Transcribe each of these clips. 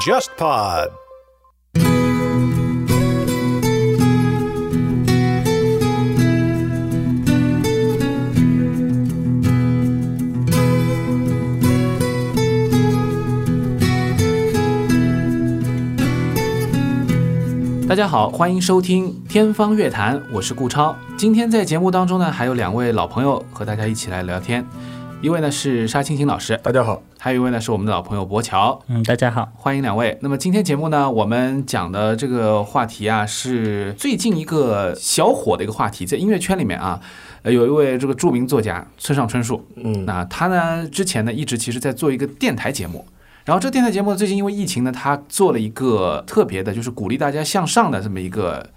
JustPod。大家好，欢迎收听《天方乐坛》，我是顾超。今天在节目当中呢，还有两位老朋友和大家一起来聊天。一位呢是沙青青老师，大家好；还有一位呢是我们的老朋友博乔，嗯，大家好，欢迎两位。那么今天节目呢，我们讲的这个话题啊，是最近一个小火的一个话题，在音乐圈里面啊，呃，有一位这个著名作家村上春树，嗯，那他呢之前呢一直其实在做一个电台节目，然后这电台节目最近因为疫情呢，他做了一个特别的，就是鼓励大家向上的这么一个。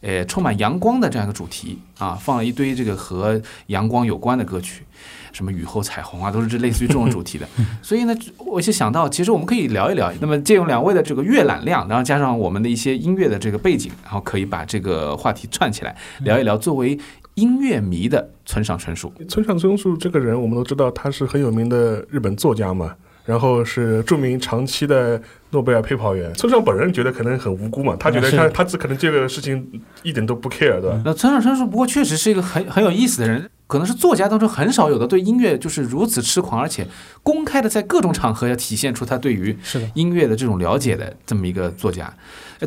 呃，充满阳光的这样一个主题啊，放了一堆这个和阳光有关的歌曲，什么雨后彩虹啊，都是这类似于这种主题的。所以呢，我就想到，其实我们可以聊一聊。那么借用两位的这个阅览量，然后加上我们的一些音乐的这个背景，然后可以把这个话题串起来聊一聊。作为音乐迷的村上春树，村上春树这个人，我们都知道他是很有名的日本作家嘛，然后是著名长期的。诺贝尔陪跑员，村上本人觉得可能很无辜嘛，他觉得他他只可能这个事情一点都不 care，对吧？那村上春树不过确实是一个很很有意思的人，可能是作家当中很少有的对音乐就是如此痴狂，而且公开的在各种场合要体现出他对于音乐的这种了解的这么一个作家。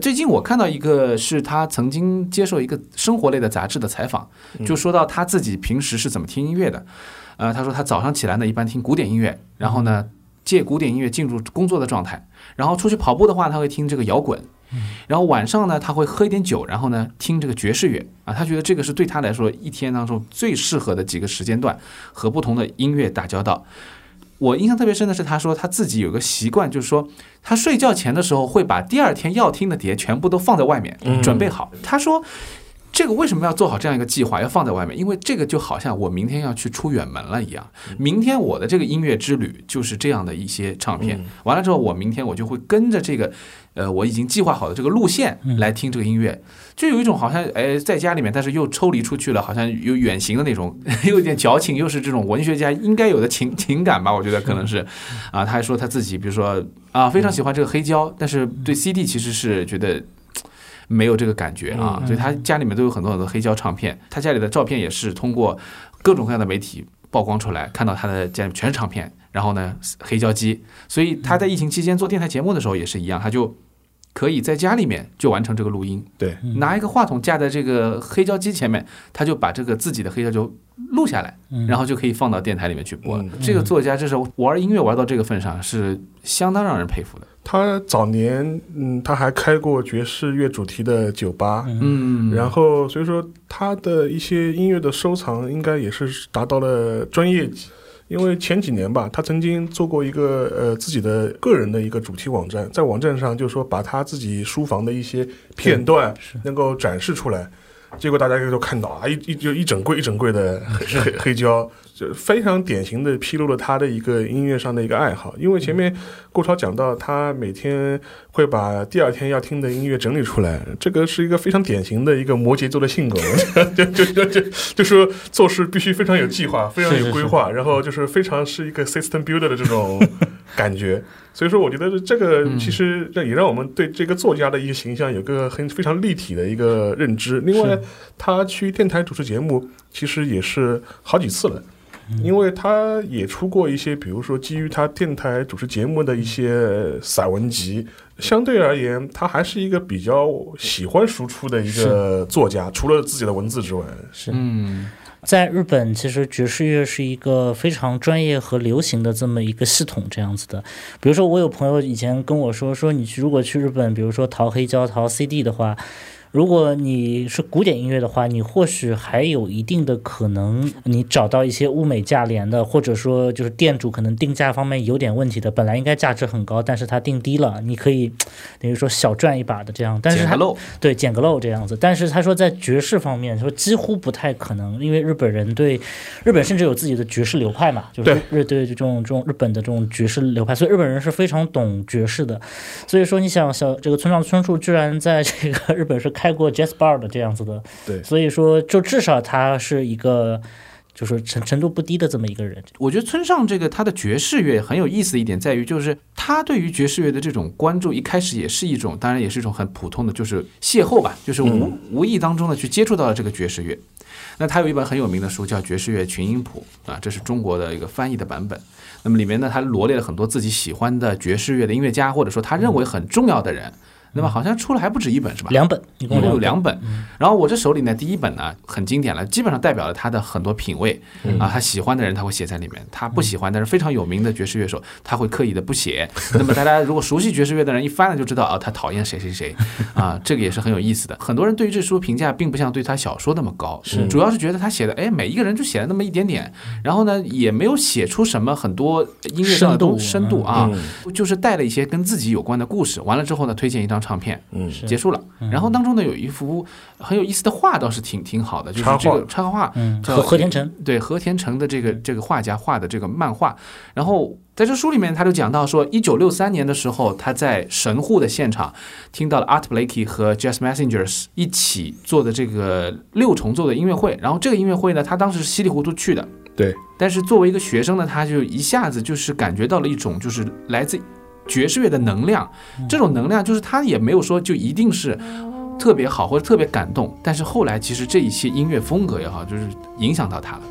最近我看到一个是他曾经接受一个生活类的杂志的采访，就说到他自己平时是怎么听音乐的。呃，他说他早上起来呢一般听古典音乐，然后呢。借古典音乐进入工作的状态，然后出去跑步的话，他会听这个摇滚，然后晚上呢，他会喝一点酒，然后呢听这个爵士乐啊，他觉得这个是对他来说一天当中最适合的几个时间段和不同的音乐打交道。我印象特别深的是，他说他自己有个习惯，就是说他睡觉前的时候会把第二天要听的碟全部都放在外面准备好。他说。这个为什么要做好这样一个计划，要放在外面？因为这个就好像我明天要去出远门了一样。明天我的这个音乐之旅就是这样的一些唱片。完了之后，我明天我就会跟着这个，呃，我已经计划好的这个路线来听这个音乐，就有一种好像哎，在家里面，但是又抽离出去了，好像有远行的那种，有点矫情，又是这种文学家应该有的情 情感吧？我觉得可能是。啊，他还说他自己，比如说啊，非常喜欢这个黑胶，但是对 CD 其实是觉得。没有这个感觉啊，所以他家里面都有很多很多黑胶唱片，他家里的照片也是通过各种各样的媒体曝光出来，看到他的家里全是唱片，然后呢黑胶机，所以他在疫情期间做电台节目的时候也是一样，他就可以在家里面就完成这个录音，对，拿一个话筒架在这个黑胶机前面，他就把这个自己的黑胶就录下来，然后就可以放到电台里面去播。了。这个作家这是玩音乐玩到这个份上，是相当让人佩服的。他早年，嗯，他还开过爵士乐主题的酒吧，嗯，然后所以说他的一些音乐的收藏应该也是达到了专业级。因为前几年吧，他曾经做过一个呃自己的个人的一个主题网站，在网站上就说把他自己书房的一些片段能够展示出来，结果大家就看到啊一一就一整柜一整柜的黑黑胶。就 非常典型的披露了他的一个音乐上的一个爱好，因为前面顾超讲到他每天会把第二天要听的音乐整理出来，这个是一个非常典型的一个摩羯座的性格，就就就就就说做事必须非常有计划，非常有规划，然后就是非常是一个 system builder 的这种感觉。所以说，我觉得这个其实也让我们对这个作家的一个形象有个很非常立体的一个认知。另外，他去电台主持节目其实也是好几次了。因为他也出过一些，比如说基于他电台主持节目的一些散文集，相对而言，他还是一个比较喜欢输出的一个作家。除了自己的文字之外，是嗯，在日本，其实爵士乐是一个非常专业和流行的这么一个系统，这样子的。比如说，我有朋友以前跟我说，说你去如果去日本，比如说淘黑胶、淘 CD 的话。如果你是古典音乐的话，你或许还有一定的可能，你找到一些物美价廉的，或者说就是店主可能定价方面有点问题的，本来应该价值很高，但是他定低了，你可以等于说小赚一把的这样。但是他漏，对，捡个漏这样子。但是他说在爵士方面说几乎不太可能，因为日本人对日本甚至有自己的爵士流派嘛，就是日对这种这种日本的这种爵士流派，所以日本人是非常懂爵士的。所以说你想小这个村上春树居然在这个日本是。开过 Jazz Bar 的这样子的，对，所以说就至少他是一个。就是程程度不低的这么一个人。我觉得村上这个他的爵士乐很有意思的一点在于，就是他对于爵士乐的这种关注，一开始也是一种，当然也是一种很普通的，就是邂逅吧，就是无无意当中的去接触到了这个爵士乐。那他有一本很有名的书叫《爵士乐群音谱》啊，这是中国的一个翻译的版本。那么里面呢，他罗列了很多自己喜欢的爵士乐的音乐家，或者说他认为很重要的人。那么好像出了还不止一本是吧？两本，一共有两本。然后我这手里呢，第一本呢很经典了，基本上代表了他的很多品味啊。他喜欢的人他会写在里面，他不喜欢但是非常有名的爵士乐手他会刻意的不写。那么大家如果熟悉爵士乐的人一翻了就知道啊，他讨厌谁谁谁啊，这个也是很有意思的。很多人对于这书评价并不像对他小说那么高，是主要是觉得他写的哎每一个人就写了那么一点点，然后呢也没有写出什么很多音乐上的深度深度啊，就是带了一些跟自己有关的故事。完了之后呢，推荐一张唱片，嗯。结束了，然后当中呢有一幅很有意思的画，倒是挺挺好的，就是这个插画，叫和田城对和田城的这个这个画家画的这个漫画。然后在这书里面，他就讲到说，一九六三年的时候，他在神户的现场听到了 Art Blakey 和 Jazz Messengers 一起做的这个六重奏的音乐会。然后这个音乐会呢，他当时是稀里糊涂去的，对。但是作为一个学生呢，他就一下子就是感觉到了一种就是来自。爵士乐的能量，这种能量就是他也没有说就一定是特别好或者特别感动，但是后来其实这一些音乐风格也好，就是影响到他了。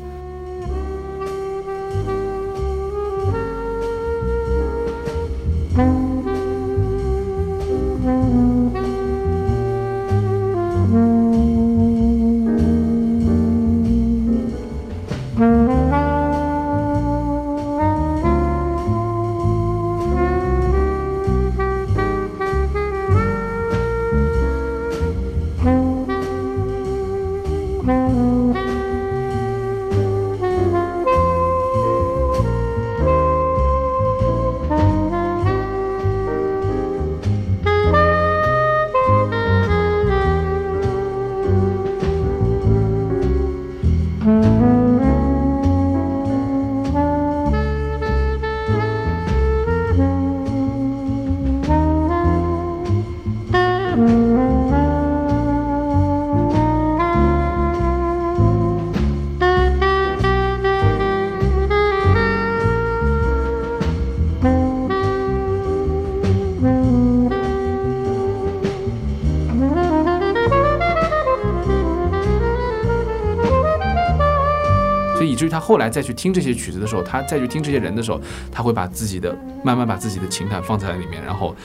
后来再去听这些曲子的时候，他再去听这些人的时候，他会把自己的慢慢把自己的情感放在里面，然后，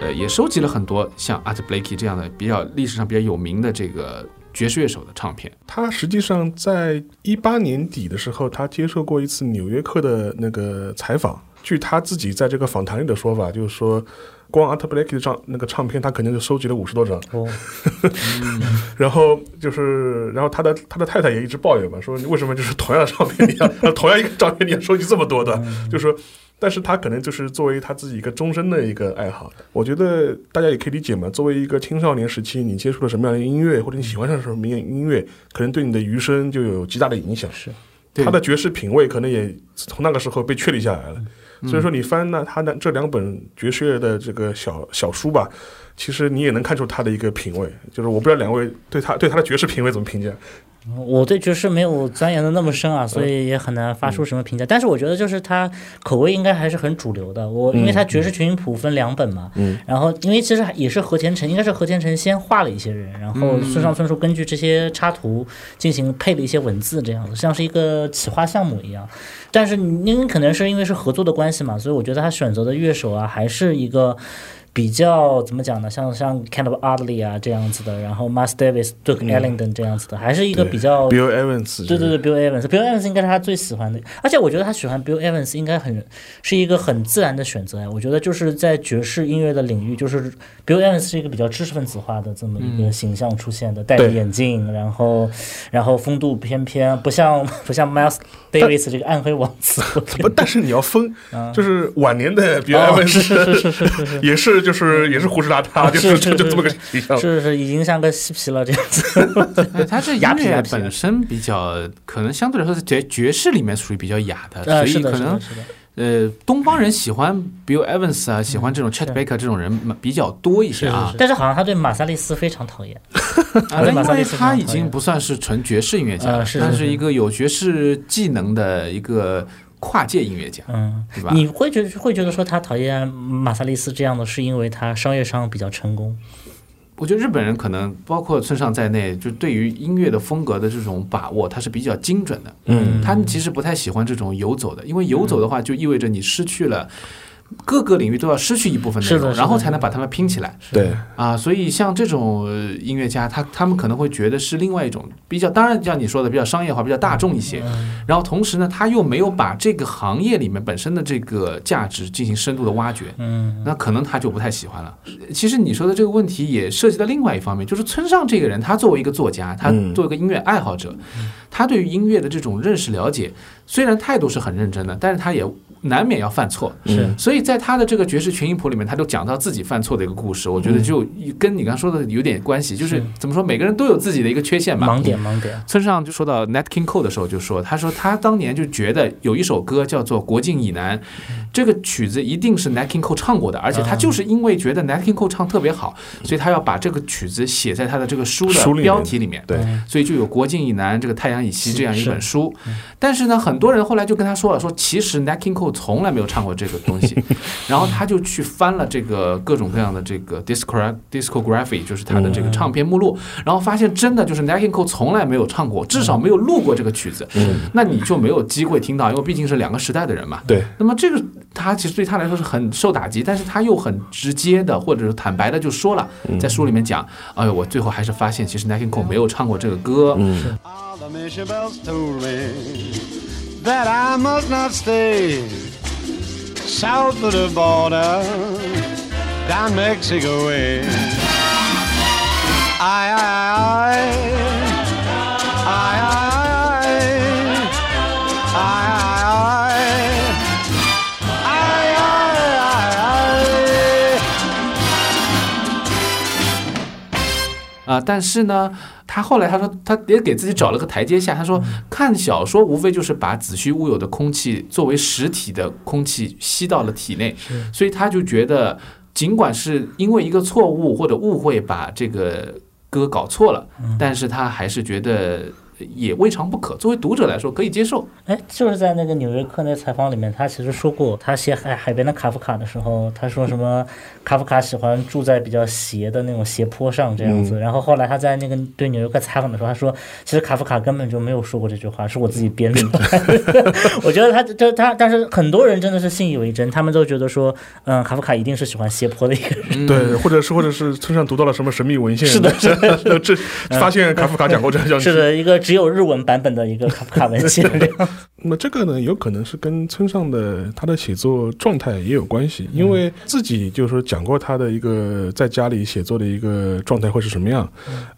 呃，也收集了很多像 Art Blakey 这样的比较历史上比较有名的这个爵士乐手的唱片。他实际上在一八年底的时候，他接受过一次《纽约客》的那个采访。据他自己在这个访谈里的说法，就是说。光 Art Blakey 的唱那个唱片，他肯定就收集了五十多张。哦，然后就是，然后他的他的太太也一直抱怨嘛，说你为什么就是同样的唱片，你要 同样一个唱片，你要收集这么多的？就是说，但是他可能就是作为他自己一个终身的一个爱好。我觉得大家也可以理解嘛，作为一个青少年时期，你接触了什么样的音乐，或者你喜欢上什么样音乐，可能对你的余生就有极大的影响。是，他的爵士品味可能也从那个时候被确立下来了。所以说，你翻那他的这两本爵士乐的这个小小书吧，其实你也能看出他的一个品味。就是我不知道两位对他对他的爵士品味怎么评价。我对爵士没有钻研的那么深啊，所以也很难发出什么评价。但是我觉得就是他口味应该还是很主流的。我因为他爵士群谱分两本嘛，嗯，然后因为其实也是和田成，应该是和田成先画了一些人，然后村上春树根据这些插图进行配了一些文字，这样子像是一个企划项目一样。但是因为可能是因为是合作的关系嘛，所以我觉得他选择的乐手啊，还是一个。比较怎么讲呢？像像 Kind of Oddly 啊这样子的，然后 Miles Davis、Duke Ellington 这样子的，还是一个比较 Bill Evans。对对对，Bill Evans，Bill Evans 应该是他最喜欢的。而且我觉得他喜欢 Bill Evans 应该很是一个很自然的选择呀。我觉得就是在爵士音乐的领域，就是 Bill Evans 是一个比较知识分子化的这么一个形象出现的，戴着眼镜，然后然后风度翩翩，不像不像 Miles Davis 这个暗黑王子。不，但是你要分，就是晚年的 Bill Evans 是是是是是 也是。就是也是胡子邋遢，就是就这么个形象，是是已经像个嬉皮了这样子。他这 音乐本身比较可能相对来说在爵爵士里面属于比较雅的，所以可能呃，东方人喜欢 Bill Evans 啊，喜欢这种 Chet Baker 这种人比较多一些啊。但是好像他对马萨利斯非常讨厌，啊，因为他已经不算是纯爵士音乐家，他是。一个有爵士技能的一个跨界音乐家，嗯，对吧？你会觉会觉得说他讨厌马萨利斯这样的，是因为他商业上比较成功？我觉得日本人可能包括村上在内，就对于音乐的风格的这种把握，他是比较精准的。嗯，他们其实不太喜欢这种游走的，因为游走的话就意味着你失去了。各个领域都要失去一部分内容，然后才能把它们拼起来。对啊，所以像这种音乐家，他他们可能会觉得是另外一种比较，当然像你说的比较商业化、比较大众一些。然后同时呢，他又没有把这个行业里面本身的这个价值进行深度的挖掘。嗯，那可能他就不太喜欢了。其实你说的这个问题也涉及到另外一方面，就是村上这个人，他作为一个作家，他作为一个音乐爱好者，他对于音乐的这种认识了解，虽然态度是很认真的，但是他也。难免要犯错，是，所以在他的这个爵士群音谱里面，他就讲到自己犯错的一个故事。我觉得就跟你刚说的有点关系，就是怎么说，每个人都有自己的一个缺陷吧。盲点，盲点。村上就说到 Nat King Cole 的时候，就说他说他当年就觉得有一首歌叫做《国境以南》，这个曲子一定是 Nat King Cole 唱过的，而且他就是因为觉得 Nat King Cole 唱特别好，所以他要把这个曲子写在他的这个书的标题里面。对，所以就有《国境以南》这个《太阳以西》这样一本书。但是呢，很多人后来就跟他说了，说其实 Nat King Cole 从来没有唱过。这个东西，然后他就去翻了这个各种各样的这个 disco discography，就是他的这个唱片目录，然后发现真的就是 n a k i n Cole 从来没有唱过，至少没有录过这个曲子。嗯，那你就没有机会听到，因为毕竟是两个时代的人嘛。对。那么这个他其实对他来说是很受打击，但是他又很直接的或者是坦白的就说了，在书里面讲，哎呦，我最后还是发现其实 n a k i n Cole 没有唱过这个歌。嗯。that I must not stay south of the border, down Mexico way. I, I, I, I, I. 啊，但是呢，他后来他说，他也给自己找了个台阶下。他说，看小说无非就是把子虚乌有的空气作为实体的空气吸到了体内，所以他就觉得，尽管是因为一个错误或者误会把这个歌搞错了，但是他还是觉得。也未尝不可，作为读者来说可以接受。哎，就是在那个《纽约客》那采访里面，他其实说过，他写海海边的卡夫卡的时候，他说什么卡夫卡喜欢住在比较斜的那种斜坡上这样子。然后后来他在那个对《纽约客》采访的时候，他说其实卡夫卡根本就没有说过这句话，是我自己编出来的。我觉得他这他，但是很多人真的是信以为真，他们都觉得说，嗯，卡夫卡一定是喜欢斜坡的一个人。对，或者是或者是村上读到了什么神秘文献，是的，是的，这 发现卡夫卡讲过这样是的一个。只有日文版本的一个卡夫卡文献。那么这个呢，有可能是跟村上的他的写作状态也有关系，因为自己就是说讲过他的一个在家里写作的一个状态会是什么样。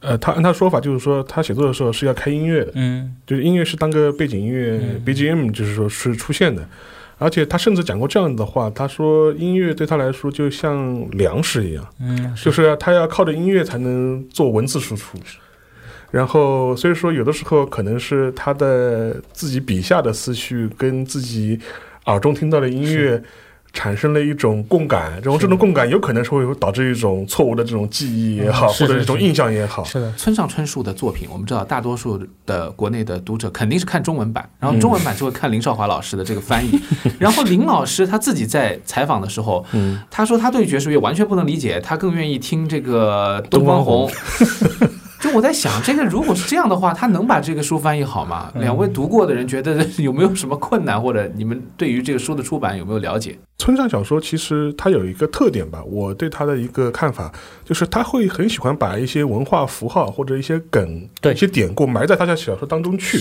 呃，他按他说法就是说，他写作的时候是要开音乐。的，嗯，就是音乐是当个背景音乐 BGM，就是说是出现的。而且他甚至讲过这样的话，他说音乐对他来说就像粮食一样，嗯，就是他要靠着音乐才能做文字输出。然后，所以说有的时候可能是他的自己笔下的思绪跟自己耳中听到的音乐产生了一种共感，然后这种共感有可能是会导致一种错误的这种记忆也好，或者一种印象也好。是的，村上春树的作品，我们知道大多数的国内的读者肯定是看中文版，然后中文版就会看林少华老师的这个翻译。然后林老师他自己在采访的时候，他说他对爵士乐完全不能理解，他更愿意听这个东方红。就我在想，这个如果是这样的话，他能把这个书翻译好吗？两位读过的人觉得有没有什么困难，或者你们对于这个书的出版有没有了解？村上小说其实它有一个特点吧，我对它的一个看法就是他会很喜欢把一些文化符号或者一些梗、对一些典故埋在他的小说当中去。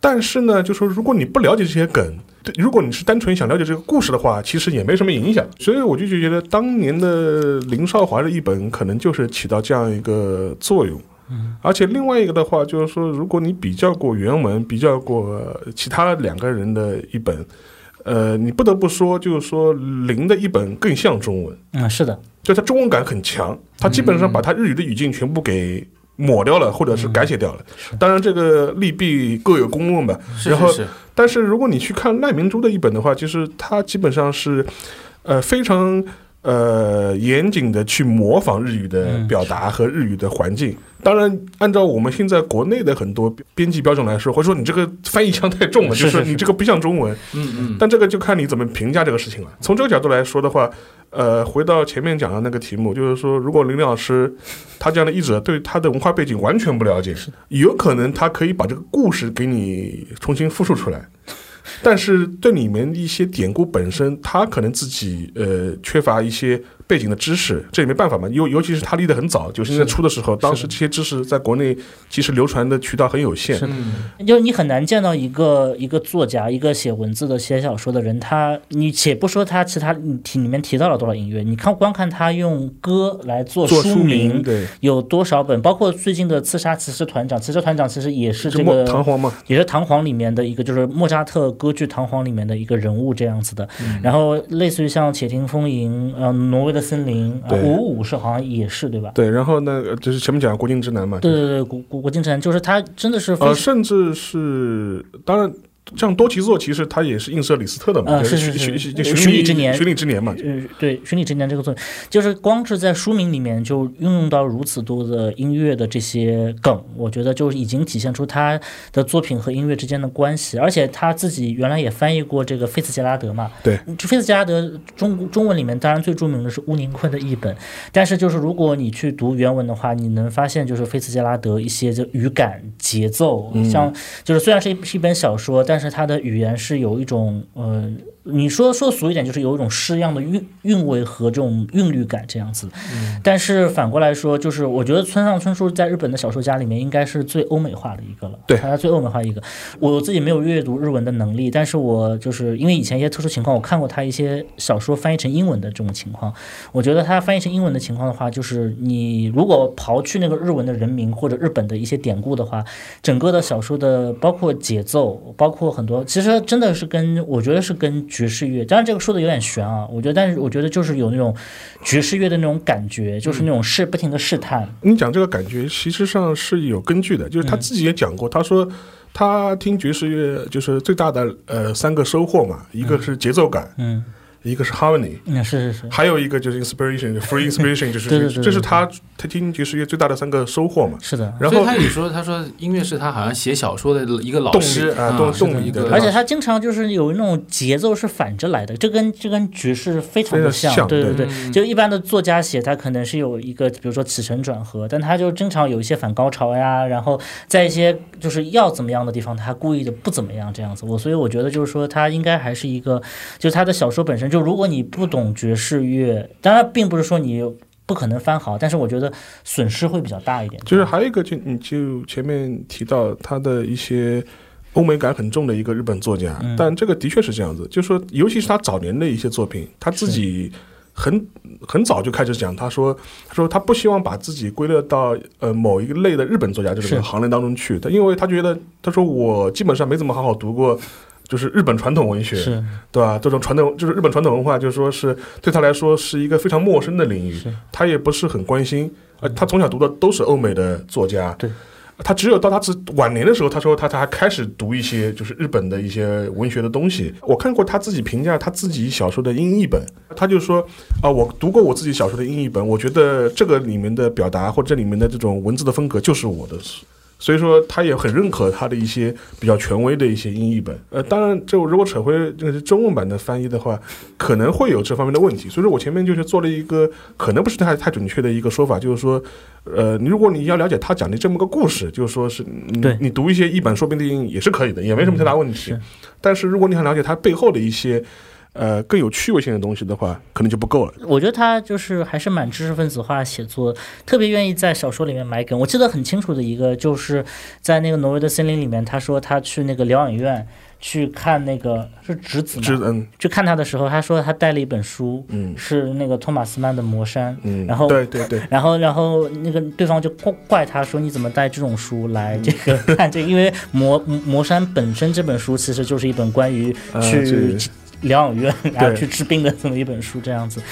但是呢，就说如果你不了解这些梗，如果你是单纯想了解这个故事的话，其实也没什么影响。所以我就觉得当年的林少华的一本可能就是起到这样一个作用。嗯，而且另外一个的话，就是说，如果你比较过原文，比较过其他两个人的一本，呃，你不得不说，就是说林的一本更像中文。嗯，是的，就他中文感很强，他基本上把他日语的语境全部给抹掉了，或者是改写掉了。当然，这个利弊各有公论吧。然后，但是如果你去看赖明珠的一本的话，其实它基本上是，呃，非常。呃，严谨的去模仿日语的表达和日语的环境。当然，按照我们现在国内的很多编辑标准来说，或者说你这个翻译腔太重了，就是你这个不像中文。嗯嗯。但这个就看你怎么评价这个事情了。从这个角度来说的话，呃，回到前面讲的那个题目，就是说，如果林老师他这样的译者对他的文化背景完全不了解，有可能他可以把这个故事给你重新复述出来。但是对里面一些典故本身，他可能自己呃缺乏一些。背景的知识，这也没办法嘛。尤尤其是他立得很早，九十年代初的时候，当时这些知识在国内其实流传的渠道很有限。就是你很难见到一个一个作家，一个写文字的、写小说的人，他你且不说他其他提里面提到了多少音乐，你看光看他用歌来做书名，有多少本？包括最近的《刺杀骑士团长》，骑士团长其实也是这个唐璜嘛，也是弹簧里面的一个，就是莫扎特歌剧《弹簧》里面的一个人物这样子的。然后类似于像《且听风吟》，呃，挪威的。森林五五是好像也是对吧？对，然后呢，就是前面讲国境之南嘛。对对对，国国国境之南，就是他真的是呃，甚至是当然。像多奇作，其实它也是映射李斯特的嘛，是是是，寻礼之年，寻礼之年嘛。呃，对，寻礼之年这个作品，就是光是在书名里面就运用到如此多的音乐的这些梗，我觉得就已经体现出他的作品和音乐之间的关系。而且他自己原来也翻译过这个菲茨杰拉德嘛，对，菲茨杰拉德中中文里面当然最著名的是乌宁坤的译本，但是就是如果你去读原文的话，你能发现就是菲茨杰拉德一些就语感、节奏，像就是虽然是一是一本小说，但但是他的语言是有一种，嗯。你说说俗一点，就是有一种诗样的韵韵味和这种韵律感这样子。但是反过来说，就是我觉得村上春树在日本的小说家里面应该是最欧美化的一个了。对，他最欧美化一个。我自己没有阅读日文的能力，但是我就是因为以前一些特殊情况，我看过他一些小说翻译成英文的这种情况。我觉得他翻译成英文的情况的话，就是你如果刨去那个日文的人名或者日本的一些典故的话，整个的小说的包括节奏，包括很多，其实真的是跟我觉得是跟。爵士乐，当然这个说的有点悬啊，我觉得，但是我觉得就是有那种爵士乐的那种感觉，就是那种试不停的试探。你讲这个感觉，其实上是有根据的，就是他自己也讲过，他说他听爵士乐就是最大的呃三个收获嘛，一个是节奏感，嗯。一个是 harmony，嗯，是是是，还有一个就是 inspiration，free inspiration，就是这是他他听爵士乐最大的三个收获嘛。是的，然后他也说，他说音乐是他好像写小说的一个老师啊，动动力的，而且他经常就是有那种节奏是反着来的，这跟这跟爵士非常的像，对对对。就一般的作家写，他可能是有一个比如说起承转合，但他就经常有一些反高潮呀，然后在一些就是要怎么样的地方，他故意的不怎么样这样子。我所以我觉得就是说，他应该还是一个，就是他的小说本身。就如果你不懂爵士乐，当然并不是说你不可能翻好，但是我觉得损失会比较大一点。就是还有一个，就你就前面提到他的一些欧美感很重的一个日本作家，但这个的确是这样子。就是说，尤其是他早年的一些作品，他自己很很早就开始讲，他说他说他不希望把自己归类到呃某一个类的日本作家这个行列当中去，他因为他觉得他说我基本上没怎么好好读过。就是日本传统文学，对吧？这种传统就是日本传统文化，就是说是对他来说是一个非常陌生的领域，他也不是很关心。呃，他从小读的都是欧美的作家，对，他只有到他自晚年的时候，他说他才开始读一些就是日本的一些文学的东西。我看过他自己评价他自己小说的英译本，他就说啊，我读过我自己小说的英译本，我觉得这个里面的表达或者这里面的这种文字的风格就是我的。所以说，他也很认可他的一些比较权威的一些英译本。呃，当然，就如果扯回这个中文版的翻译的话，可能会有这方面的问题。所以说我前面就是做了一个可能不是太太准确的一个说法，就是说，呃，你如果你要了解他讲的这么个故事，就是说是，你你读一些译本，说不定也是可以的，也没什么太大问题。但是如果你想了解他背后的一些。呃，更有趣味性的东西的话，可能就不够了。我觉得他就是还是蛮知识分子化写作，特别愿意在小说里面埋梗。我记得很清楚的一个，就是在那个挪威的森林里面，他说他去那个疗养院去看那个是侄子嘛，去看他的时候，他说他带了一本书，嗯，是那个托马斯曼的《魔山》，嗯，然后对对对，然后然后那个对方就怪怪他说你怎么带这种书来这个看这个？因为《魔魔山》本身这本书其实就是一本关于去。疗养院，然后去治病的这么一本书，这样子。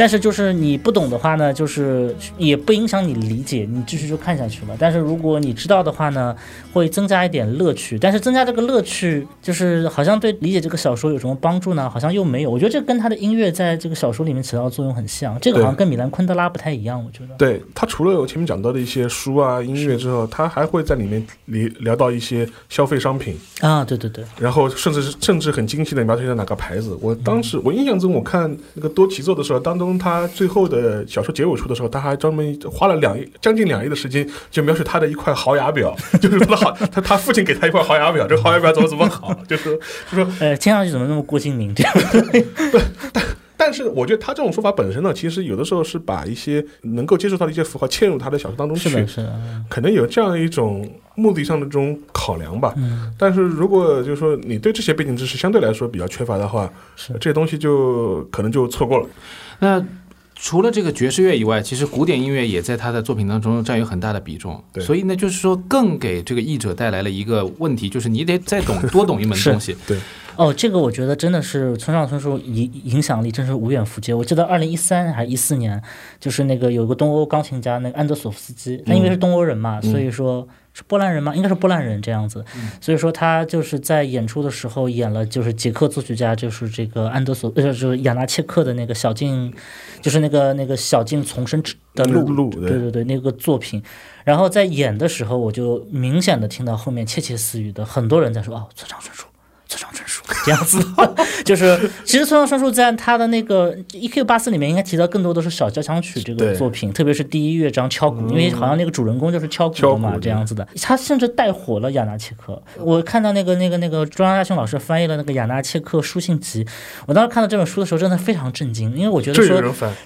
但是就是你不懂的话呢，就是也不影响你理解，你继续就看下去了。但是如果你知道的话呢，会增加一点乐趣。但是增加这个乐趣，就是好像对理解这个小说有什么帮助呢？好像又没有。我觉得这跟他的音乐在这个小说里面起到的作用很像。这个好像跟米兰昆德拉不太一样，我觉得。对他除了我前面讲到的一些书啊、音乐之后，他还会在里面里聊到一些消费商品，啊，对对对，然后甚至是甚至很精细的描写了哪个牌子。我当时我印象中，我看那个多奇作的时候，当中他最后的小说结尾处的时候，他还专门花了两亿将近两亿的时间，就描写他的一块豪雅表，就是他的好他他父亲给他一块豪雅表，这个豪雅表怎么怎么好，就是就说呃，听上去怎么那么郭敬明这样？但是我觉得他这种说法本身呢，其实有的时候是把一些能够接触到的一些符号嵌入他的小说当中去，是的，是的，可能有这样一种目的上的这种考量吧。嗯，但是如果就是说你对这些背景知识相对来说比较缺乏的话，是这些东西就可能就错过了。那除了这个爵士乐以外，其实古典音乐也在他的作品当中占有很大的比重。对所以呢，就是说更给这个译者带来了一个问题，就是你得再懂 多懂一门东西。对，哦，这个我觉得真的是村上春树影影响力真是无远弗届。我记得二零一三还是一四年，就是那个有个东欧钢琴家，那个安德索夫斯基，他因为是东欧人嘛，所以说是波兰人吗？应该是波兰人这样子。所以说他就是在演出的时候演了，就是捷克作曲家，就是这个安德索，呃，就是亚纳切克的那个小径，就是那个那个小径丛生之的路，路对对对对，那个作品。然后在演的时候，我就明显的听到后面窃窃私语的很多人在说：“哦，村上春树。” 这样子的，就是其实村上春树在他的那个 E.Q. 八四里面应该提到更多的是小交响曲这个作品，特别是第一乐章敲鼓，因为好像那个主人公就是敲鼓的嘛，这样子的。他甚至带火了亚纳切克。我看到那个那个那个中央大雄老师翻译了那个亚纳切克书信集，我当时看到这本书的时候真的非常震惊，因为我觉得说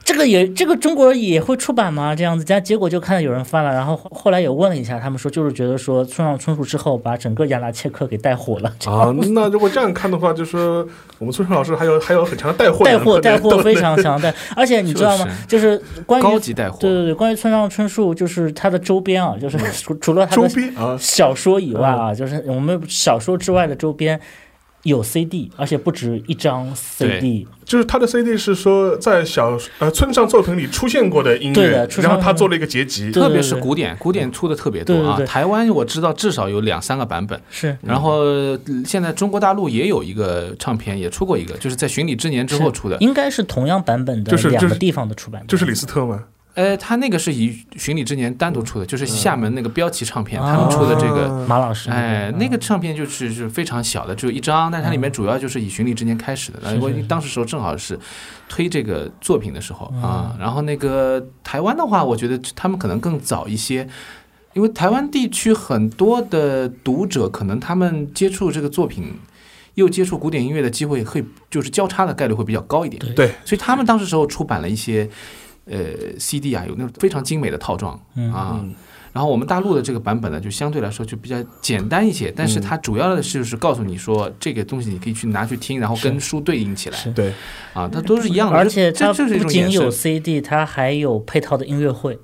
这个也这个中国也会出版吗？这样子，加结果就看到有人翻了，然后后来也问了一下，他们说就是觉得说村上春树之后把整个亚纳切克给带火了，啊，那如果这样看的话，就说我们村上老师还有还有很强的带货带货带货非常强带，而且你知道吗？就是关于高级带货。对对对，关于村上春树，就是他的周边啊，就是 除除了他周的边？啊，小说以外啊，就是我们小说之外的周边有 CD，而且不止一张 CD。就是他的 CD 是说在小呃村上作品里出现过的音乐对的，然后他做了一个结集，特别是古典，古典出的特别多啊对对对。台湾我知道至少有两三个版本，是然后呃现在中国大陆也有一个唱片，也出过一个，就是在《巡礼之年》之后出的。应该是同样版本的就是两个地方的出版，就是李斯特嘛，呃，他那个是以《巡礼之年》单独出的，就是厦门那个标旗唱片，哦他们出的这个。啊马老师，哎，那个唱片就是是非常小的，只有一张，但是它里面主要就是以《巡礼之年》开始的。然后我是是当时时候正好是推这个作品的时候嗯啊。然后那个台湾的话，我觉得他们可能更早一些，因为台湾地区很多的读者可能他们接触这个作品。又接触古典音乐的机会会就是交叉的概率会比较高一点，对，所以他们当时时候出版了一些呃 CD 啊，有那种非常精美的套装嗯啊。嗯然后我们大陆的这个版本呢，就相对来说就比较简单一些，但是它主要的是就是告诉你说这个东西你可以去拿去听，然后跟书对应起来对，啊，它都是一样的。而且它这这就是一不仅有。CD，它还有配套的音乐会。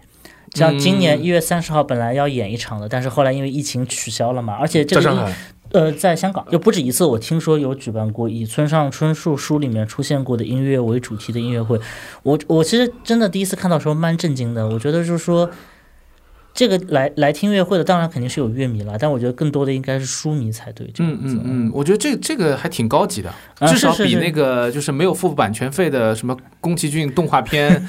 像今年嗯一月三十号本来要演一场的，但是后来因为疫情取消了嘛。而且这个音在上海，呃，在香港就不止一次，我听说有举办过以村上春树书里面出现过的音乐为主题的音乐会。我我其实真的第一次看到时候蛮震惊的，我觉得就是说。这个来来听音乐会的，当然肯定是有乐迷了，但我觉得更多的应该是书迷才对。这嗯样子嗯嗯，我觉得这这个还挺高级的，啊至少比那个就是没有付版权费的什么宫崎骏动画片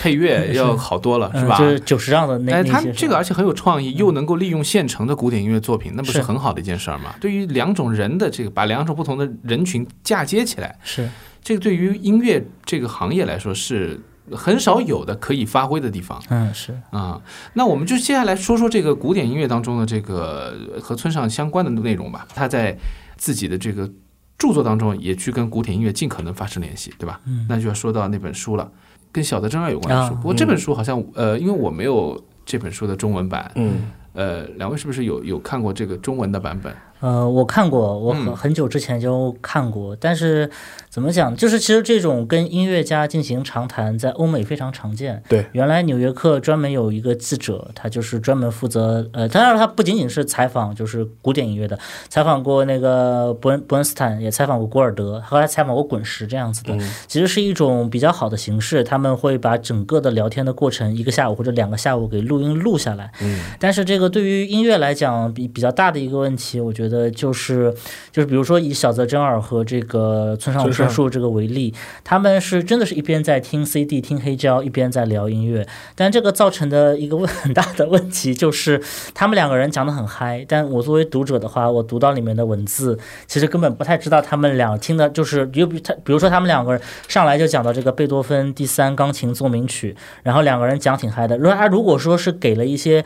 配乐要好多了，是吧？嗯就是九十让的那哎，那这个而且很有创意，又能够利用现成的古典音乐作品，那不是是很好的一件事儿吗？对于两种人的这个，把两种不同的人群嫁接起来，是这个对于音乐这个行业来说是很少有的可以发挥的地方嗯是啊。那我们就接下来说说这个古典音乐当中的这个呃和村上相关的内容吧。他在自己的这个著作当中也去跟古典音乐尽可能发生联系，对吧？嗯那就要说到那本书了，跟小泽征尔有关的书。啊不过这本书好像呃，因为我没有这本书的中文版。嗯，呃，两位是不是有有看过这个中文的版本？呃，我看过，我很久之前就看过，但是怎么讲，就是其实这种跟音乐家进行长谈，在欧美非常常见。对。原来《纽约客》专门有一个记者，他就是专门负责，呃，当然他不仅仅是采访就是古典音乐的，采访过那个伯恩伯恩斯坦，也采访过古尔德，后来采访过滚石这样子的，其实是一种比较好的形式，他们会把整个的聊天的过程一个下午或者两个下午给录音录下来。嗯，但是这个对于音乐来讲，比比较大的一个问题，我觉得就是就是比如说以小泽征尔和这个村上春树这个为例，他们是真的是一边在听 CD 听黑胶，一边在聊音乐，但这个造成的一个问 很大的问题就是，他们两个人讲的很嗨，但我作为读者的话，我读到里面的文字，其实根本不太知道他们俩听的就是，比如他比如说他们两个人上来就讲到这个贝多芬第三钢琴奏鸣曲，然后两个人讲挺嗨的。如果他如果说是给了一些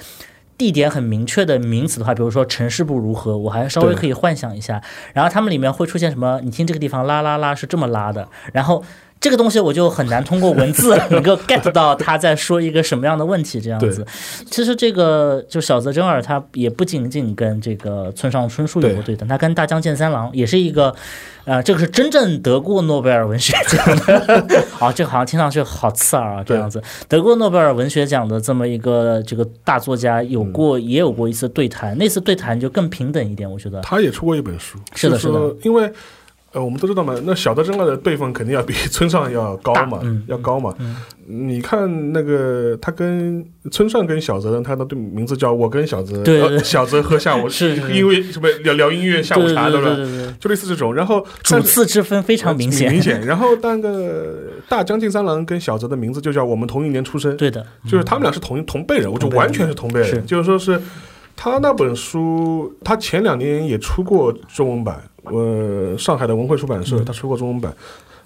地点很明确的名词的话，比如说城市部如何，我还稍微可以幻想一下。然后他们里面会出现什么？你听这个地方啦啦啦是这么拉的，然后。这个东西我就很难通过文字 能够 get 到他在说一个什么样的问题，这样子。其实这个就小泽征尔，他也不仅仅跟这个村上春树有过对谈，他跟大江健三郎也是一个，呃，这个是真正得过诺贝尔文学奖的。啊，这个好像听上去好刺耳啊，这样子。得过诺贝尔文学奖的这么一个这个大作家，有过、也有过一次对谈，那次对谈就更平等一点，我觉得。他也出过一本书，是的是的因为。呃，我们都知道嘛，那小泽征尔的辈分肯定要比 村上要高嘛，嗯要高嘛。你看那个他跟村上跟小泽，他的对名字叫我跟小泽，对对对呃小泽喝下午因为什么聊聊音乐下午茶，对不对？对对对，就类似这种。然后 主次之分非常明显，明显。然后那个大江进三郎跟小泽的名字就叫我们同一年出生，对的，就是他们俩是同同辈人，我就完全是同辈人。是就是说是他那本书，他前两年也出过中文版，呃，上海的文汇出版社他出过中文版。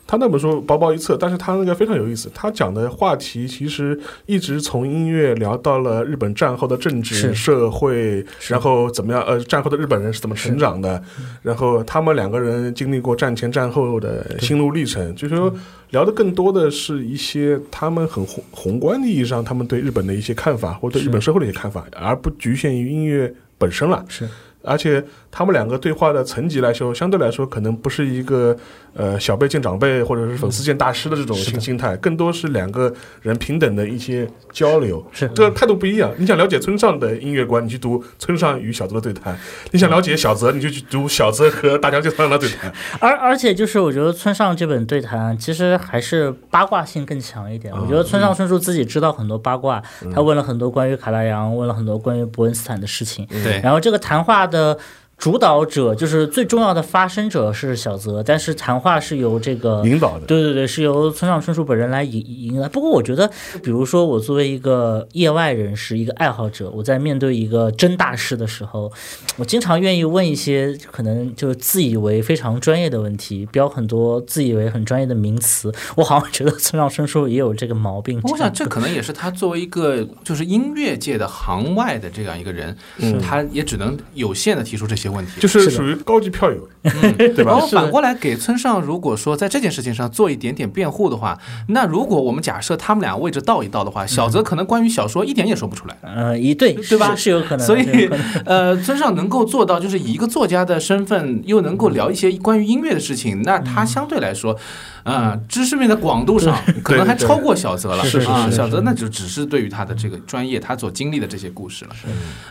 他那本书薄薄一册，但是他那个非常有意思。他讲的话题其实一直从音乐聊到了日本战后的政治、社会，然后怎么样？呃，战后的日本人是怎么成长的？然后他们两个人经历过战前战后的心路历程，就是说聊的更多的是一些他们很宏宏观的意义上他们对日本的一些看法，或者对日本社会的一些看法，而不局限于音乐本身了。是而且他们两个对话的层级来说，相对来说可能不是一个呃小辈见长辈或者是粉丝见大师的这种心心态，更多是两个人平等的一些交流。是这个态度不一样。你想了解村上的音乐观，你去读村上与小泽的对谈；你想了解小泽，你就去读小泽和大江健三郎的对谈。而而且就是我觉得村上这本对谈其实还是八卦性更强一点。我觉得村上春树自己知道很多八卦，他问了很多关于卡拉扬，问了很多关于伯恩斯坦的事情。对，然后这个谈话的主导者就是最重要的发声者是小泽，但是谈话是由这个引导的，对对对，是由村上春树本人来引引来。不过我觉得，比如说我作为一个业外人士，一个爱好者，我在面对一个真大师的时候，我经常愿意问一些可能就自以为非常专业的问题，标很多自以为很专业的名词。我好像觉得村上春树也有这个毛病。我想这可能也是他作为一个就是音乐界的行外的这样一个人，他也只能有限的提出这些问题。就是属于高级票友，对吧？然后？反过来给村上，如果说在这件事情上做一点点辩护的话，那如果我们假设他们俩位置倒一倒的话，小泽可能关于小说一点也说不出来。呃，一对对吧？是是有可能，所以呃，村上能够做到，就是以一个作家的身份，又能够聊一些关于音乐的事情，那他相对来说，呃，知识面的广度上可能还超过小泽了。是是啊，是是小泽那就只是对于他的这个专业，他所经历的这些故事了。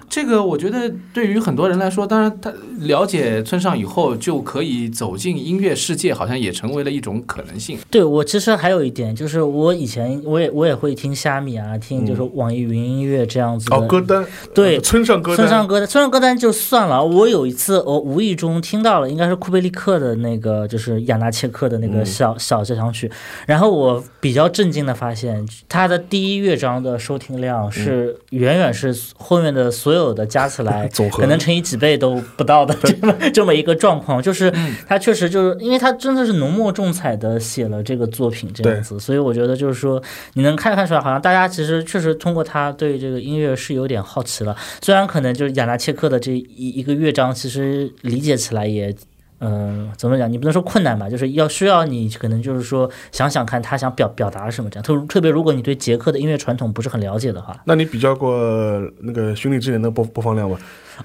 这个我觉得对于很多人来说，当然他了解村上以后，就可以走进音乐世界，好像也成为了一种可能性。对我其实还有一点，就是我以前我也我也会听虾米啊，听就是网易云音乐这样子的哦，歌单，对呃村上歌单，村上歌单，村上歌单就算了。我有一次我无意中听到了，应该是库贝利克的那个，就是亚纳切克的那个小、小交响曲。然后我比较震惊的发现，它的第一乐章的收听量是远远是后面的所有的加起来 可能乘以几倍都不到的这么 这么一个状况。就是他确实就是因为他真的是浓墨重彩的写了这个作品这样子，所以我觉得就是说你能看看出来，好像大家其实确实通过他对这个音乐是有点好奇了。虽然可能就是亚纳切克的这一一个乐章，其实理解起来也嗯、怎么讲？你不能说困难吧，就是要需要你可能就是说想想看他想表表达什么这样。特特别如果你对捷克的音乐传统不是很了解的话，那你比较过那个《巡礼之人》的播播放量吗？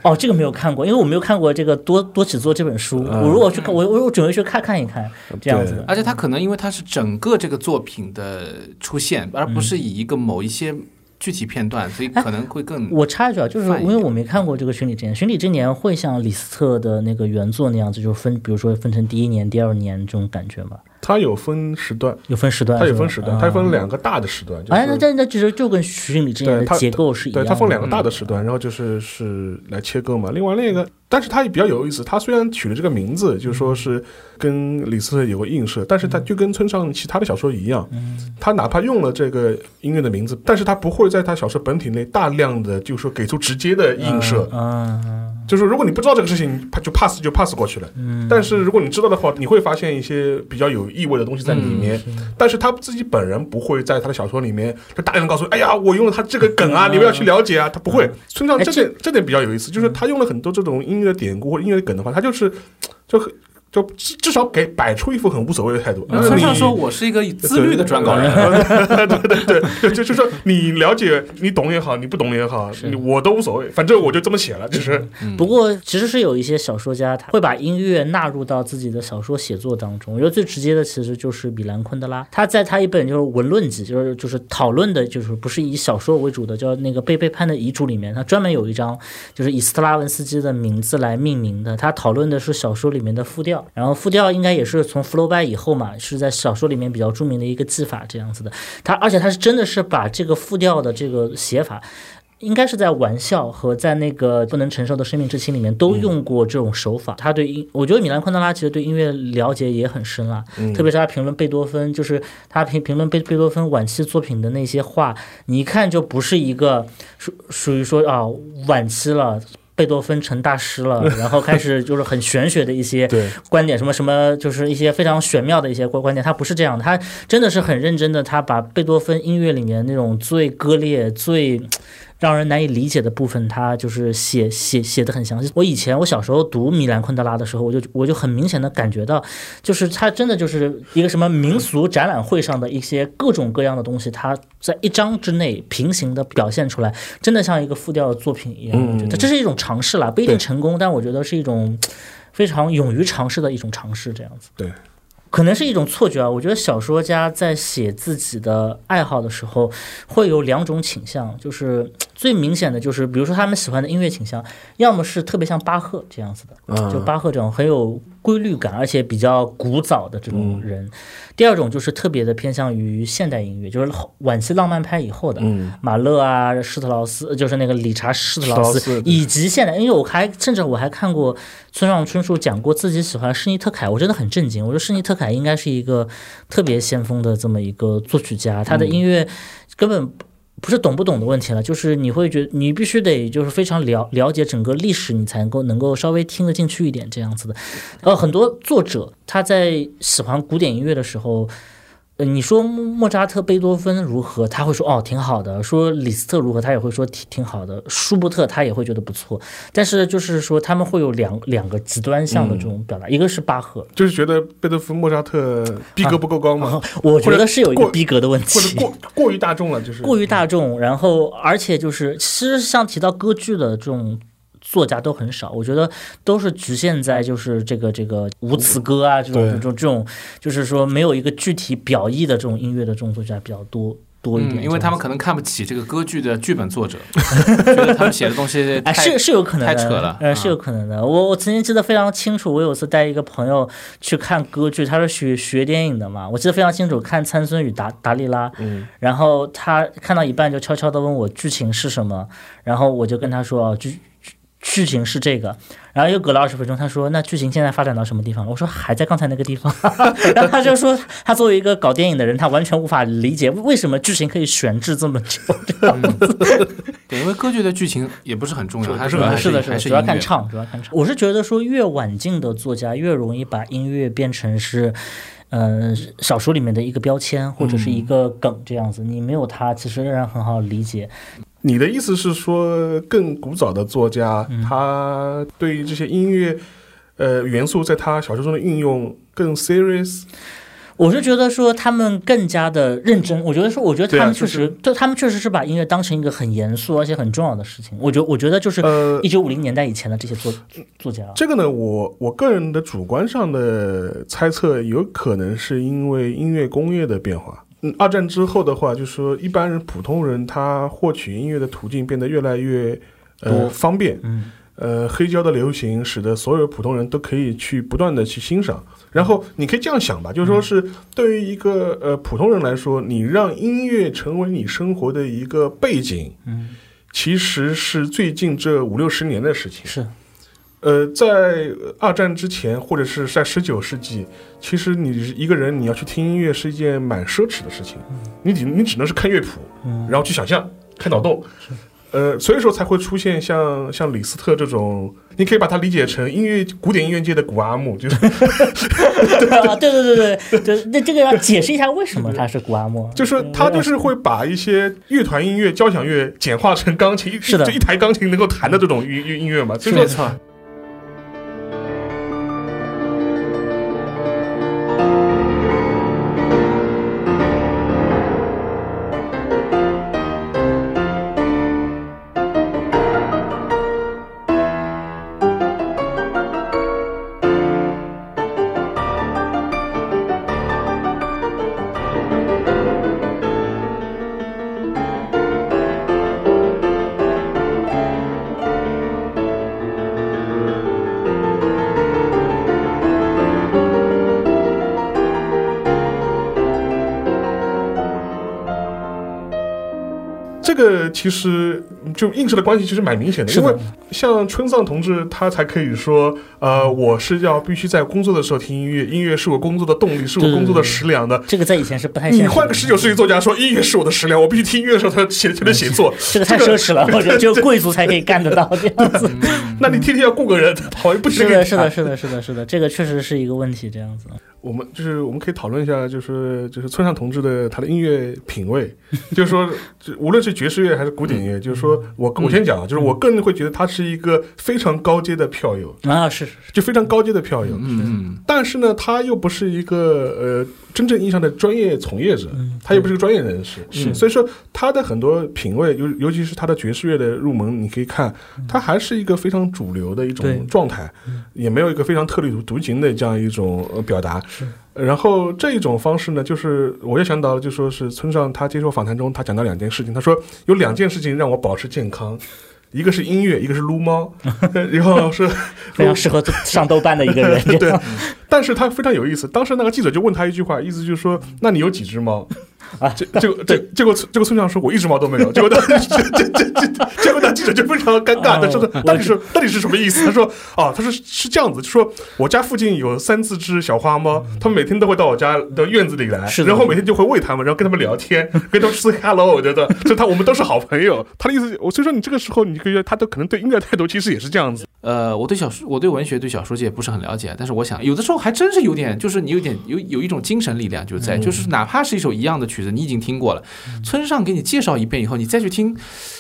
哦，这个没有看过，因为我没有看过这个多多起作这本书。嗯我如果去看，我我我准备去看看一看这样子的。而且他可能因为他是整个这个作品的出现，而不是以一个某一些具体片段，所以可能会更我插一句啊，就是因为我没看过这个《巡礼之年》，《巡礼之年》会像李斯特的那个原作那样子，就分，比如说分成第一年、第二年这种感觉吗？它有分时段，有分时段，它有分时段，它分。两个大的时段。就是哎，那这那其实就跟《巡礼之年对》它的结构是一样对，的。它分两个大的时段，然后就是是来切割嘛。另外那个，但是它也比较有意思，它虽然取了这个名字，就是说是跟李斯特有个映射，但是它就跟村上其他的小说一样，他哪怕用了这个音乐的名字，但是他不会在他小说本体内大量的就是说给出直接的映射。嗯，嗯就是如果你不知道这个事情，你就 pass 就 pass 过去了。嗯但是如果你知道的话，你会发现一些比较有意味的东西在里面。但是他自己本人不会在他的小说里面就大量告诉你，哎呀，我用了他这个梗啊，你们要去了解啊。他不会。村上哎这点这点比较有意思，就是他用了很多这种音乐典故或者音乐梗的话，他就是就很就至至少给摆出一副很无所谓的态度。村上呃你说我是一个自律的撰稿人，对对对，就就就说你了解，你懂也好，你不懂也好，你我都无所谓，反正我就这么写了，就是不过其实是有一些小说家，他会把音乐纳入到自己的小说写作当中。我觉得最直接的其实就是米兰昆德拉，他在他一本就是文论集，就是就是讨论的，就是不是以小说为主的，叫那个《被背叛的遗嘱》里面，他专门有一章就是以斯特拉文斯基的名字来命名的。他讨论的是小说里面的复调，然后复调应该也是从福楼拜以后嘛，是在小说里面比较著名的一个技法这样子的。他而且他是真的是把这个复调的这个写法。应该是在玩笑和在那个不能承受的生命之轻里面都用过这种手法。他对音，我觉得米兰昆德拉其实对音乐了解也很深啊，特别是他评论贝多芬，就是他评评论贝贝多芬晚期作品的那些话，你一看就不是一个属属于说啊晚期了。贝多芬成大师了，然后开始就是很玄学的一些观点，什么什么，就是一些非常玄妙的一些观观点。他不是这样的，他真的是很认真的，他把贝多芬音乐里面那种最割裂、最让人难以理解的部分，他就是写写写的很详细。我以前我小时候读米兰昆德拉的时候，我就我就很明显的感觉到，就是他真的就是一个什么民俗展览会上的一些各种各样的东西，他在一章之内平行的表现出来，真的像一个复调的作品一样。我觉得这是一种尝试啦，不一定成功，但我觉得是一种非常勇于尝试的一种尝试，这样子。对。可能是一种错觉啊。我觉得小说家在写自己的爱好的时候，会有两种倾向，就是最明显的就是，比如说他们喜欢的音乐倾向，要么是特别像巴赫这样子的，嗯就巴赫这种很有规律感，而且比较古早的这种人；第二种就是特别的偏向于现代音乐，就是后晚期浪漫派以后的，嗯马勒啊、施特劳斯，就是那个理查施特劳斯施特劳斯，以及现代，因为我还甚至我还看过村上春树讲过自己喜欢施尼特凯，我真的很震惊。我说施尼特凯应该是一个特别先锋的这么一个作曲家，他的音乐根本。不是懂不懂的问题了，就是你会觉得你必须得就是非常了了解整个历史，你才能够能够稍微听得进去一点这样子的。呃，很多作者他在喜欢古典音乐的时候，呃，你说莫扎特、贝多芬如何，他会说哦挺好的；说李斯特如何，他也会说挺挺好的；舒伯特他也会觉得不错。但是就是说他们会有两两个极端向的这种表达，一个是巴赫，就是觉得贝多芬、莫扎特逼格不够高嘛，我觉得是有一个逼格的问或者题。过过于大众了，就是。过于大众，然后而且就是，其实像提到歌剧的这种作家都很少，我觉得都是局限在就是这个这个无词歌啊这种这种这种，就是说没有一个具体表意的这种音乐的这种作家比较多多一点，嗯，因为他们可能。看不起这个歌剧的剧本作者，觉得他们写的东西哎，是是有可能的，太扯了呃，是有可能的。我我曾经记得非常清楚，我有次带一个朋友去看歌剧，他是学学电影的嘛，我记得非常清楚，看《参孙与达达利拉》，嗯，然后他看到一半就悄悄地问我剧情是什么，然后我就跟他说哦，剧剧剧情是这个，然后又隔了二十分钟，他说那剧情现在发展到什么地方了？我说还在刚才那个地方，然后他就说他作为一个搞电影的人，他完全无法理解为什么剧情可以悬置这么久。这样 对，因为歌剧的剧情也不是很重要，还是主要还是的，是的，主要还是音乐。看唱，主要看唱。我是觉得说，越晚近的作家越容易把音乐变成是，呃，小说里面的一个标签或者是一个梗这样子。你没有它，其实仍然很好理解。你的意思是说，更古早的作家，他对于这些音乐，呃元素在他小说中的运用更 serious？我是觉得说他们更加的认真，我觉得说，我觉得他们确实，就是对他们确实是把音乐当成一个很严肃而且很重要的事情。我觉我觉得就是呃一九五零年代以前的这些作作家，这个呢，我我个人的主观上的猜测，有可能是因为音乐工业的变化。嗯，二战之后的话，就是说一般人普通人他获取音乐的途径变得越来越呃多方便。嗯，呃，黑胶的流行使得所有普通人都可以去不断的去欣赏。然后你可以这样想吧，就是说是对于一个呃普通人来说，你让音乐成为你生活的一个背景，嗯，其实是最近这五六十年的事情。是呃，在二战之前，或者是在十九世纪，其实你一个人你要去听音乐是一件蛮奢侈的事情，你只你只能是看乐谱，嗯。然后去想象、开脑洞。呃，所以说才会出现像像李斯特这种，你可以把它理解成音乐古典音乐界的古阿木，就是 啊，对对对对 对，那这个要解释一下为什么他是古阿木，就是他就是会把一些乐团音乐、交响乐简化成钢琴，是的。就一台钢琴能够弹的这种音音音乐嘛。所以说，其实就映射的关系其实蛮明显的，因为像春藏同志，他才可以说，呃，我是要必须在工作的时候听音乐，音乐是我工作的动力，是我工作的食粮的。这个在以前是不太行的。你换个十九世纪作家说，音乐是我的食粮，我必须听音乐的时候才写才能写作，这个太奢侈了，我觉得只有贵族才可以干得到这样子。那你天天要雇个人，好像不行。是的，是的，是的，是的，是的，这个确实是一个问题，这样子。我们就是我们可以讨论一下，就是就是村上同志的他的音乐品味，就是说，就无论是爵士乐还是古典乐，就是说我我先讲啊，就是我个人会觉得他是一个非常高阶的票友，啊，是是是，就非常高阶的票友。嗯。但是呢，他又不是一个呃真正意义上的专业从业者，嗯他又不是个专业人士，是。所以说他的很多品味，尤尤其是他的爵士乐的入门，你可以看，他还是一个非常主流的一种状态，也没有一个非常特立独独行的这样一种呃表达。然后这一种方式呢，就是我又想到了，就说是村上他接受访谈中，他讲到两件事情，他说有两件事情让我保持健康。一个是音乐，一个是撸猫，然后是 非常适合上豆瓣的一个人。对，但是他非常有意思。当时那个记者就问他一句话，意思就是说：“那你有几只猫？”啊结结果结结果这个村长说：“我一只猫都没有。”结果他 这这这这，结果那记者就非常尴尬，他说哦：“到底是到底是什么意思？”他说：“啊，他说是这样子，就说我家附近有三四只小花猫，他们每天都会到我家的院子里来，是然后每天就会喂它们，然后跟它们聊天，跟它们说 hello，我觉得就他我们都是好朋友。他的意思，我所以说你这个时候你可以他都可能对音乐态度其实也是这样子。呃，我对小说，我对文学、对小说界不是很了解，但是我想有的时候还真是有点，就是你有点有有一种精神力量就在，就是哪怕是一首一样的曲曲子，你已经听过了，村上给你介绍一遍以后，你再去听，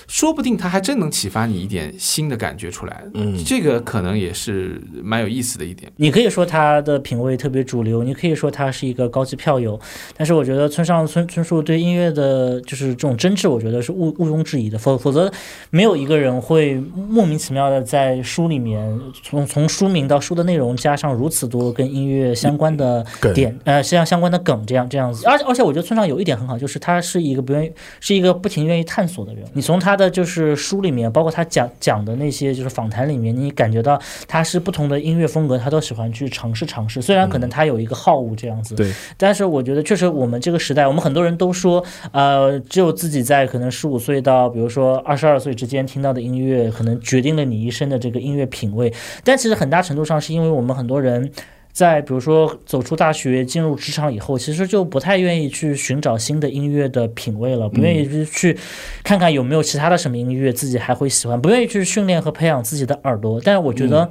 说不定他还真能启发你一点新的感觉出来。嗯这个可能也是蛮有意思的一点。你可以说他的品味特别主流，你可以说他是一个高级票友，但是我觉得村上村村树对音乐的，就是这种真挚，我觉得是毋毋庸置疑的。否否则，没有一个人会莫名其妙的在书里面，从从书名到书的内容加上如此多跟音乐相关的梗点，呃，像相关的梗，这样这样子。而且而且，我觉得村上有一点很好，就是他是一个不愿意，是一个不停愿意探索的人。你从他的就是书里面，包括他讲讲的那些就是访谈里面，你感觉到他是不同的音乐风格，他都喜欢去尝试尝试。虽然可能他有一个好恶这样子，对，但是我觉得确实我们这个时代，我们很多人都说，呃，只有自己在可能十五岁到比如说二十二岁之间听到的音乐，可能决定了你一生的这个音乐品味。但其实很大程度上是因为我们很多人。在比如说走出大学进入职场以后，其实就不太愿意去寻找新的音乐的品味了，不愿意去去看看有没有其他的什么音乐自己还会喜欢，不愿意去训练和培养自己的耳朵。但是我觉得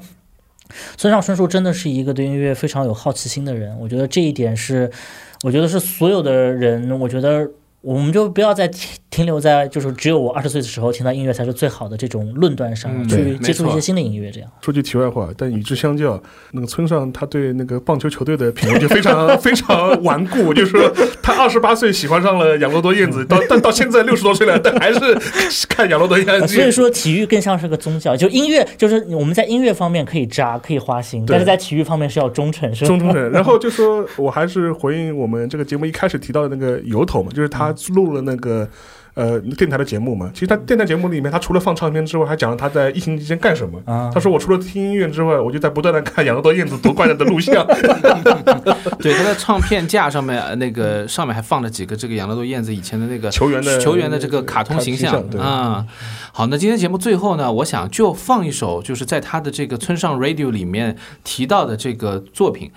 村上春树真的是一个对音乐非常有好奇心的人，我觉得这一点是，我觉得是所有的人，我觉得。我们就不要再挑停留在就是只有我二十岁的时候听到音乐才是最好的这种论断上，嗯去接触一些新的音乐，这样。说句题外话，但与之相较，那个村上他对那个棒球球队的品味就非常 非常顽固，就是说他二十八岁喜欢上了养乐多燕子，到但到现在六十多岁了，但还是看养乐多燕子。呃所以说，体育更像是个宗教，就音乐，就是我们在音乐方面可以渣，可以花心，但是在体育方面是要忠诚，是吧？中中人，然后就说我还是回应我们这个节目一开始提到的那个由头嘛，就是他录了那个。呃，电台的节目嘛，其实他电台节目里面，他除了放唱片之外，还讲了他在疫情期间干什么。啊他说我除了听音乐之外，我就在不断的看养乐多燕子夺冠的录像。对，他的唱片架上面呃那个上面还放了几个这个养乐多燕子以前的那个球员的球员的这个卡通形象啊。好，那今天节目最后呢，我想就放一首就是在他的这个村上 Radio 里面提到的这个作品。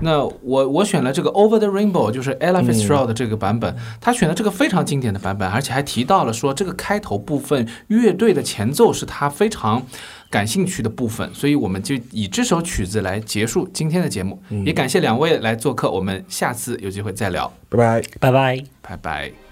那我我选了这个 Over the Rainbow，就是 Ella Fitzgerald 的这个版本，他选了这个非常经典的版本，而且还提到了说这个开头部分乐队的前奏是他非常感兴趣的部分，所以我们就以这首曲子来结束今天的节目。也感谢两位来做客，我们下次有机会再聊，拜拜。拜拜。拜拜。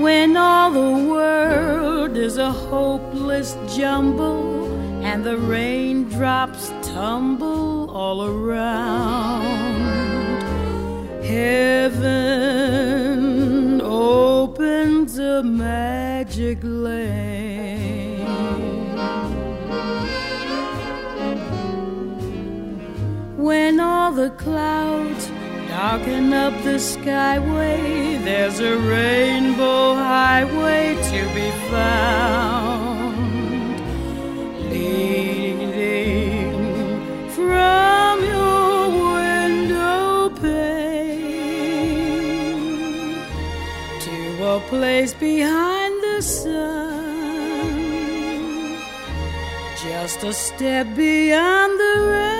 When all the world is a hopeless jumble and the raindrops tumble all around, heaven opens a magic lane. When all the clouds darken up the skyway, there's a rainbow highway to be found, leading from your window pane to a place behind the sun, just a step beyond the rain.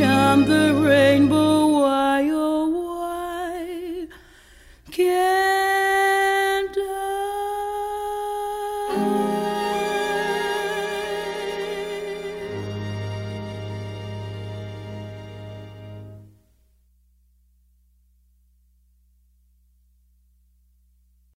beyond the rainbow,